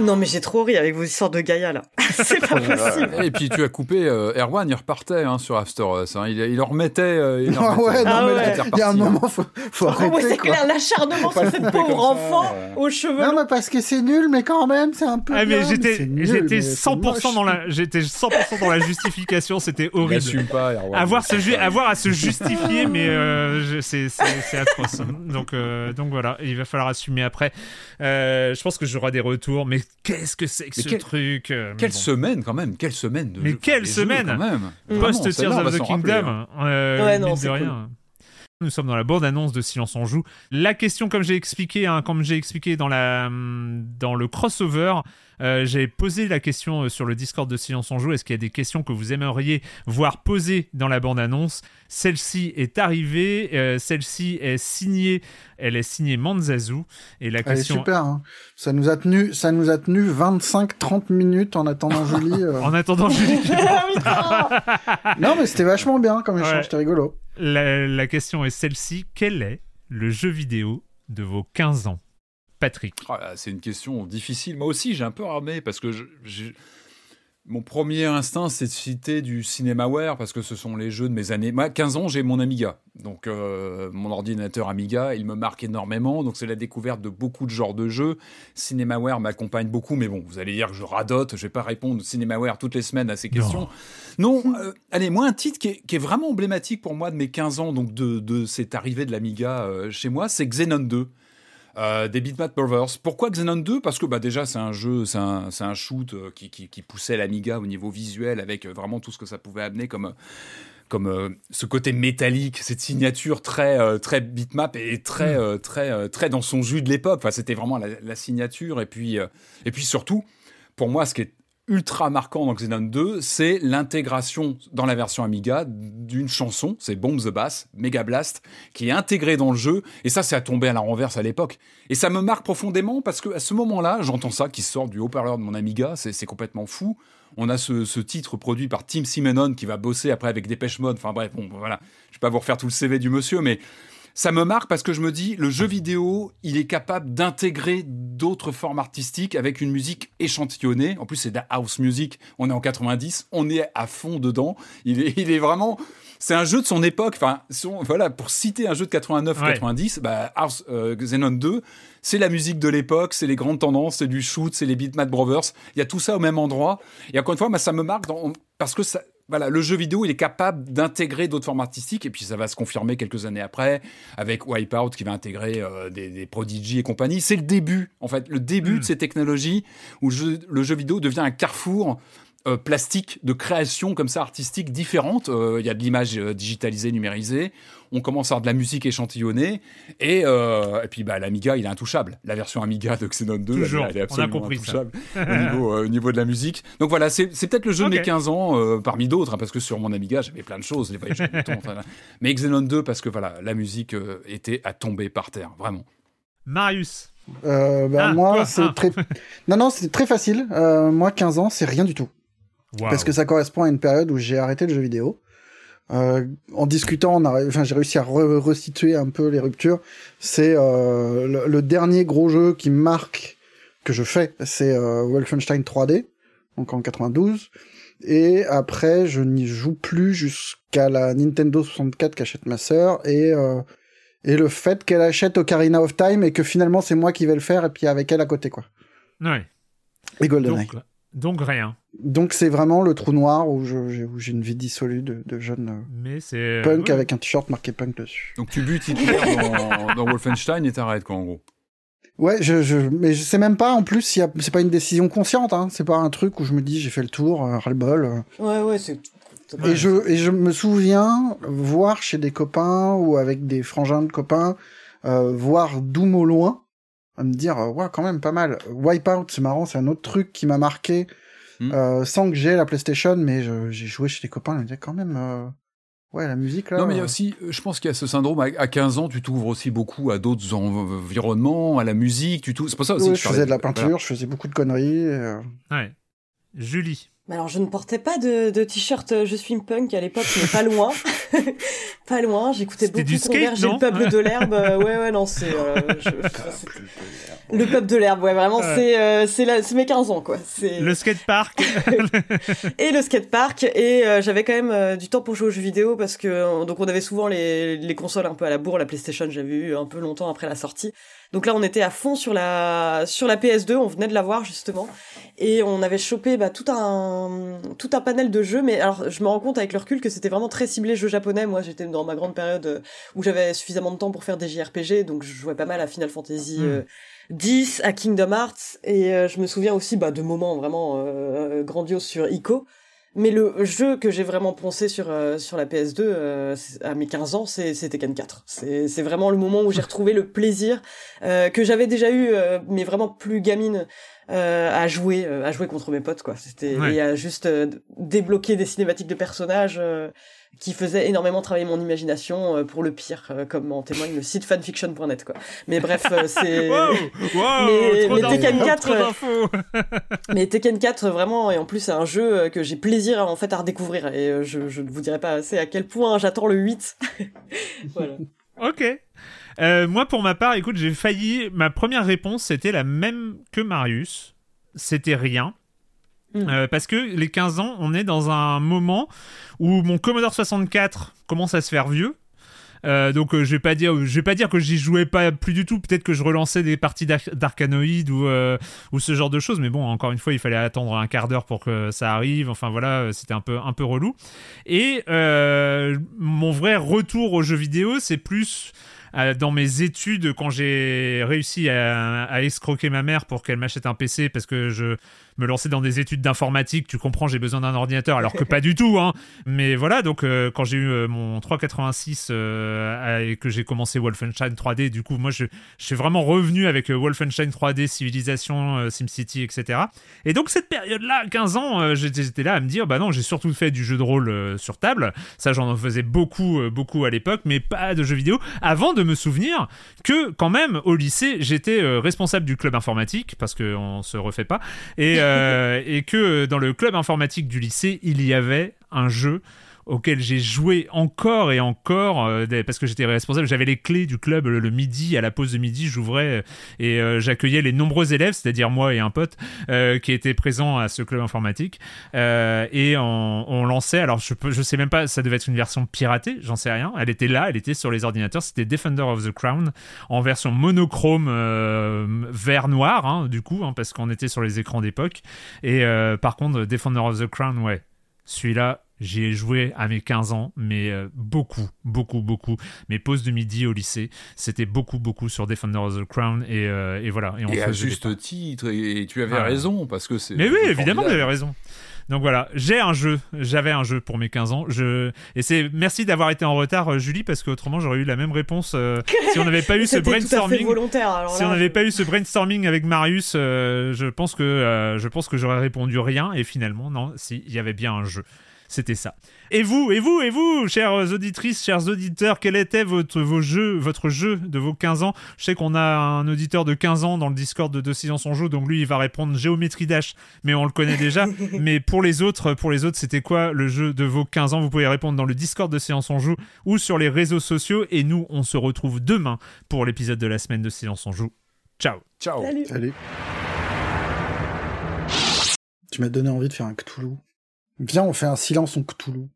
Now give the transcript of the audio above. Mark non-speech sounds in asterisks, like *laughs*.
Non, mais j'ai trop ri avec vos histoires de Gaïa là. *laughs* C'est pas possible. Et puis tu as coupé euh, Erwan, il repartait hein, sur After Us. hein. Il, il en remettait. euh, il en Ah remettait. ouais, non, Ah mais ouais. là, il y a un moment, faut, faut Oh, arrêter. ouais, c'est clair, l'acharnement sur cette pauvre enfant aux cheveux. Non, mais parce que c'est nul, mais quand même, c'est un peu. Ah mais j'étais c'est nul, j'étais mais c'est 100% moche. dans la j'étais 100% dans la justification, c'était *laughs* horrible. assume pas, Erwan. Avoir, se ju- avoir à se justifier, mais euh, *laughs* je- c'est c'est- c'est atroce. Donc, euh, donc voilà, il va falloir assumer après. Euh, je pense que j'aurai des retours, mais qu'est-ce que c'est que Mais ce quel- truc euh, mais Quelle bon. semaine quand même, quelle semaine de Mais jeu. quelle jeux, semaine quand même. Post Tears of the s'en rappeler, Kingdom, hein. euh, Ouais, non, de cool. Nous sommes dans la bande-annonce de Silence on joue. La question, comme j'ai expliqué, hein, comme j'ai expliqué dans la hum, dans le crossover, euh, j'ai posé la question euh, sur le Discord de Silence on joue. Est-ce qu'il y a des questions que vous aimeriez voir posées dans la bande-annonce? Celle-ci est arrivée. euh, Celle-ci est signée. Elle est signée Manzazu. Et la Elle est question. super. Hein. Ça nous a tenu, ça nous a tenu 25-30 minutes en attendant Julie. *laughs* euh. En attendant, Julie, *laughs* *laughs* non, mais c'était vachement bien comme échange, Ouais. c'était rigolo. La, question est celle-ci. Quel est le jeu vidéo de vos 15 ans? Patrick. Ah c'est une question difficile. Moi aussi, j'ai un peu ramé parce que je- mon premier instinct, c'est de citer du CinemaWare parce que ce sont les jeux de mes années. Moi, 15 ans, j'ai mon Amiga. Donc, euh, mon ordinateur Amiga, il me marque énormément. Donc, c'est la découverte de beaucoup de genres de jeux. CinemaWare m'accompagne beaucoup, mais bon, vous allez dire que je radote. Je vais pas répondre CinemaWare toutes les semaines à ces questions. Non, euh, allez, moi, un titre qui est, qui est vraiment emblématique pour moi de mes 15 ans, donc de, de cette arrivée de l'Amiga euh, chez moi, c'est Xenon 2. Euh, des Bitmap Brothers. Pourquoi Xenon 2 Parce que bah, déjà, c'est un jeu, c'est un, un shoot euh, qui, qui- qui poussait l'Amiga au niveau visuel avec euh, vraiment tout ce que ça pouvait amener comme, comme euh, ce côté métallique, cette signature très, euh, très bitmap et très, euh, très, très dans son jus de l'époque. Enfin, c'était vraiment la, la signature. Et puis, et puis surtout, pour moi, ce qui est ultra marquant dans Xenon 2, c'est l'intégration dans la version Amiga d'une chanson, c'est Bomb the Bass, Mega Blast, qui est intégrée dans le jeu. Et ça, c'est à tomber à la renverse à l'époque. Et ça me marque profondément parce que à ce moment-là, j'entends ça qui sort du haut-parleur de mon Amiga, c'est complètement fou. On a ce, ce titre produit par Tim Simenon qui va bosser après avec Dépêche Mode. Enfin bref, bon, voilà. Je vais pas vous refaire tout le CV du monsieur, mais ça me marque parce que je me dis, le jeu vidéo, il est capable d'intégrer d'autres formes artistiques avec une musique échantillonnée. En plus, c'est de la house music. On est en 90, on est à fond dedans. Il est, il est vraiment. C'est un jeu de son époque. Enfin, son- voilà, pour citer un jeu de 89-90, bah, House, euh, Xenon 2, c'est la musique de l'époque, c'est les grandes tendances, c'est du shoot, c'est les Beatmat Brothers. Il y a tout ça au même endroit. Et encore une fois, ça me marque dans- parce que ça, voilà, le jeu vidéo, il est capable d'intégrer d'autres formes artistiques, et puis ça va se confirmer quelques années après, avec Wipeout qui va intégrer euh, des, des Prodigy et compagnie. C'est le début, en fait, le début de ces technologies où le jeu vidéo devient un carrefour euh, plastique de création comme ça artistique différente. Euh, Il y a de l'image euh, digitalisée, numérisée. On commence à avoir de la musique échantillonnée. Et, euh, et puis bah, l'Amiga, il est intouchable. La version Amiga de Xenon 2, Toujours. elle est On a absolument compris ça. intouchable *laughs* au, niveau, euh, au niveau de la musique. Donc voilà, c'est c'est peut-être le jeu de mes Ok. 15 ans, euh, parmi d'autres, hein, parce que sur mon Amiga, j'avais plein de choses, les voyages de Newton, enfin, Mais Xenon 2, parce que voilà, la musique euh, était à tomber par terre, vraiment. Marius. Euh, bah, Ah, moi, c'est Ah. très. *laughs* Non, non, c'est très facile. Euh, moi, 15 ans, c'est rien du tout. Parce que ça correspond à une période où j'ai arrêté le jeu vidéo. Euh, en discutant, enfin, j'ai réussi à re- resituer un peu les ruptures. C'est euh, le, le dernier gros jeu qui marque que je fais, c'est euh, Wolfenstein 3D, donc en 92. Et après, je n'y joue plus jusqu'à la Nintendo 64 qu'achète ma sœur et et le fait qu'elle achète Ocarina of Time et que finalement c'est moi qui vais le faire et puis avec elle à côté quoi. Ouais. Et GoldenEye. Donc, donc rien. Donc c'est vraiment le trou noir où je- j'ai où j'ai une vie dissolue de, de jeune euh, Mais c'est. punk ouais. avec un t-shirt marqué punk dessus. Donc tu butes Hitler dans, dans *laughs* Wolfenstein et t'arrêtes, quoi, en gros. Ouais, je, je, mais je sais même pas en plus si c'est pas une décision consciente, hein. c'est pas un truc où je me dis j'ai fait le tour, euh, ras-le-bol. euh. Ouais, ouais, c'est. Et je et je me souviens voir chez des copains ou avec des frangins de copains euh, voir Doom au loin, à me dire euh, ouais quand même pas mal. Wipeout c'est marrant, c'est un autre truc qui m'a marqué Hmm. euh, sans que j'ai la PlayStation, mais je- j'ai joué chez des copains, ils me disaient quand même euh, ouais la musique là. Non, mais il y a euh, aussi, je pense qu'il y a ce syndrome. À, à 15 ans, tu t'ouvres aussi beaucoup à d'autres en- environnements, à la musique, tu t'ouvres. C'est pour ça aussi que je faisais de la voilà. peinture, je faisais beaucoup de conneries. et, euh, Ouais. Julie. Alors, je ne portais pas de, de t-shirt euh, Je suis une punk à l'époque, mais pas loin. *laughs* pas loin, j'écoutais beaucoup du skate, Converge et non le peuple de l'herbe. euh, ouais, ouais, non, c'est... euh, je- Le peuple de l'herbe, ouais, vraiment, Ouais. c'est euh, c'est la- c'est mes 15 ans, quoi. C'est- Le skatepark. *laughs* et le skatepark et euh, j'avais quand même euh, du temps pour jouer aux jeux vidéo parce que donc on avait souvent les, les consoles un peu à la bourre la PlayStation j'avais eu un peu longtemps après la sortie donc là on était à fond sur la sur la PS2 on venait de la voir justement et on avait chopé bah, tout un tout un panel de jeux mais alors je me rends compte avec le recul que c'était vraiment très ciblé jeux japonais moi j'étais dans ma grande période euh, où j'avais suffisamment de temps pour faire des JRPG donc je jouais pas mal à Final Fantasy Mm. euh, 10 à Kingdom Hearts et euh, je me souviens aussi bah, de moments vraiment euh, grandioses sur Ico. Mais le jeu que j'ai vraiment poncé sur euh, sur la PS2 euh, à mes 15 ans, c'est c'est Tekken 4. C'est c'est vraiment le moment où j'ai retrouvé le plaisir euh, que j'avais déjà eu, euh, mais vraiment plus gamine. euh, à jouer euh, à jouer contre mes potes quoi c'était Ouais. et à juste euh, débloquer des cinématiques de personnages euh, qui faisaient énormément travailler mon imagination euh, pour le pire euh, comme en témoigne le site fanfiction.net quoi mais bref c'est *laughs* Wow, wow, *laughs* Mais- Tekken 4, trop euh, d'infos. mais Tekken 4 vraiment et en plus c'est un jeu euh, que j'ai plaisir en fait à redécouvrir et je, je ne vous dirai pas assez à quel point j'attends le 8 *laughs* voilà Ok. Euh, moi, pour ma part, écoute, j'ai failli. Ma première réponse, c'était la même que Marius. C'était rien. Mm. Euh, parce que les 15 ans, on est dans un moment où mon Commodore 64 commence à se faire vieux. Euh, donc euh, je vais pas dire, je vais pas dire que j'y jouais pas plus du tout. Peut-être que je relançais des parties d'Ar- d'Arcanoid ou ou ce genre de choses. Mais bon, encore une fois, il fallait attendre un quart d'heure pour que ça arrive. Enfin voilà, c'était un peu un peu relou. Et mon vrai retour aux jeux vidéo, c'est plus euh, dans mes études quand j'ai réussi à, escroquer ma mère pour qu'elle m'achète un PC parce que je me lançais dans des études d'informatique, tu comprends, j'ai besoin d'un ordinateur, alors que pas du tout, hein. Mais voilà, donc euh, quand j'ai eu euh, mon 386 euh, et que j'ai commencé Wolfenstein 3D, du coup, moi, je, suis vraiment revenu avec Wolfenstein 3D, Civilisation, euh, SimCity, etc. Et donc cette période-là, 15 ans, j'étais là à me dire, bah non, j'ai surtout fait du jeu de rôle sur table. Ça, j'en faisais beaucoup, beaucoup à l'époque, mais pas de jeux vidéo. Avant de me souvenir que quand même au lycée, j'étais euh, responsable du club informatique parce qu'on se refait pas, et, *laughs* euh, et que dans le club informatique du lycée, il y avait un jeu auquel j'ai joué encore et encore euh, parce que j'étais responsable j'avais les clés du club le, midi à la pause de midi j'ouvrais euh, et euh, j'accueillais les nombreux élèves c'est-à-dire moi et un pote qui étaient présents à ce club informatique et on, lançait alors je peux sais même pas ça devait être une version piratée j'en sais rien elle était là elle était sur les ordinateurs c'était Defender of the Crown en version monochrome euh, vert noir hein, du coup hein, parce qu'on était sur les écrans d'époque et par contre Defender of the Crown ouais celui-là, j'y ai joué à mes 15 ans, mais euh, beaucoup, beaucoup, beaucoup. Mes pauses de midi au lycée, c'était beaucoup, beaucoup sur Defender of the Crown, et, euh, et voilà. Et, on Et à juste titre, et tu avais Ah. raison, parce que c'est. mais oui, c'est évidemment, formidable. avez raison. Donc voilà, j'ai un jeu, j'avais un jeu pour mes 15 ans. Je... Et c'est merci d'avoir été en retard, euh, Julie, parce qu'autrement j'aurais eu la même réponse euh, si on n'avait pas eu ce C'était tout à fait brainstorming. volontaire. Alors Si on n'avait je- pas eu ce brainstorming avec Marius, euh, je pense que euh, je pense que j'aurais répondu rien. Et finalement, non, si il y avait bien un jeu. C'était ça. Et vous, et vous, et vous, chères auditrices, chers auditeurs, quel était votre, vos jeux, votre jeu de vos 15 ans? Je sais qu'on a un auditeur de 15 ans dans le Discord de De Silence on joue, donc lui, il va répondre Géométrie Dash, mais on le connaît déjà. *laughs* mais pour les autres, pour les autres, c'était quoi le jeu de vos 15 ans? Vous pouvez répondre dans le Discord de Silence on joue ou sur les réseaux sociaux. Et nous, on se retrouve demain pour l'épisode de la semaine de Silence on joue. Ciao Ciao. Salut. Salut. Tu m'as donné envie de faire un Cthulhu. Viens, on fait un silence en Cthulhu.